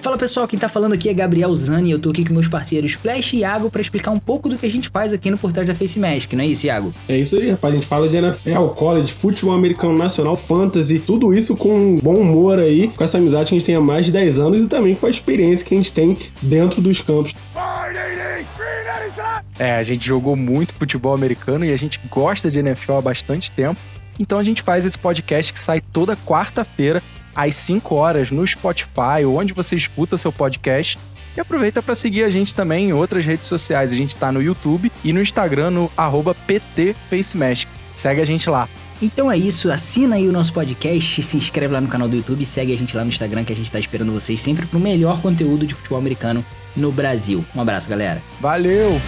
Fala pessoal, quem tá falando aqui é Gabriel Zani. Eu tô aqui com meus parceiros Flash e Iago para explicar um pouco do que a gente faz aqui no Por Trás da Face Mask, não é isso, Iago? É isso aí, rapaz. A gente fala de NFL, college, futebol americano nacional, fantasy, tudo isso com um bom humor aí, com essa amizade que a gente tem há mais de 10 anos e também com a experiência que a gente tem dentro dos campos. É, a gente jogou muito futebol americano e a gente gosta de NFL há bastante tempo. Então a gente faz esse podcast que sai toda quarta-feira às 5 horas no Spotify ou onde você escuta seu podcast. E aproveita para seguir a gente também em outras redes sociais. A gente está no YouTube e no Instagram no @ptfacemask. Segue a gente lá. Então é isso, assina aí o nosso podcast, se inscreve lá no canal do YouTube, segue a gente lá no Instagram que a gente tá esperando vocês sempre pro melhor conteúdo de futebol americano no Brasil. Um abraço, galera. Valeu!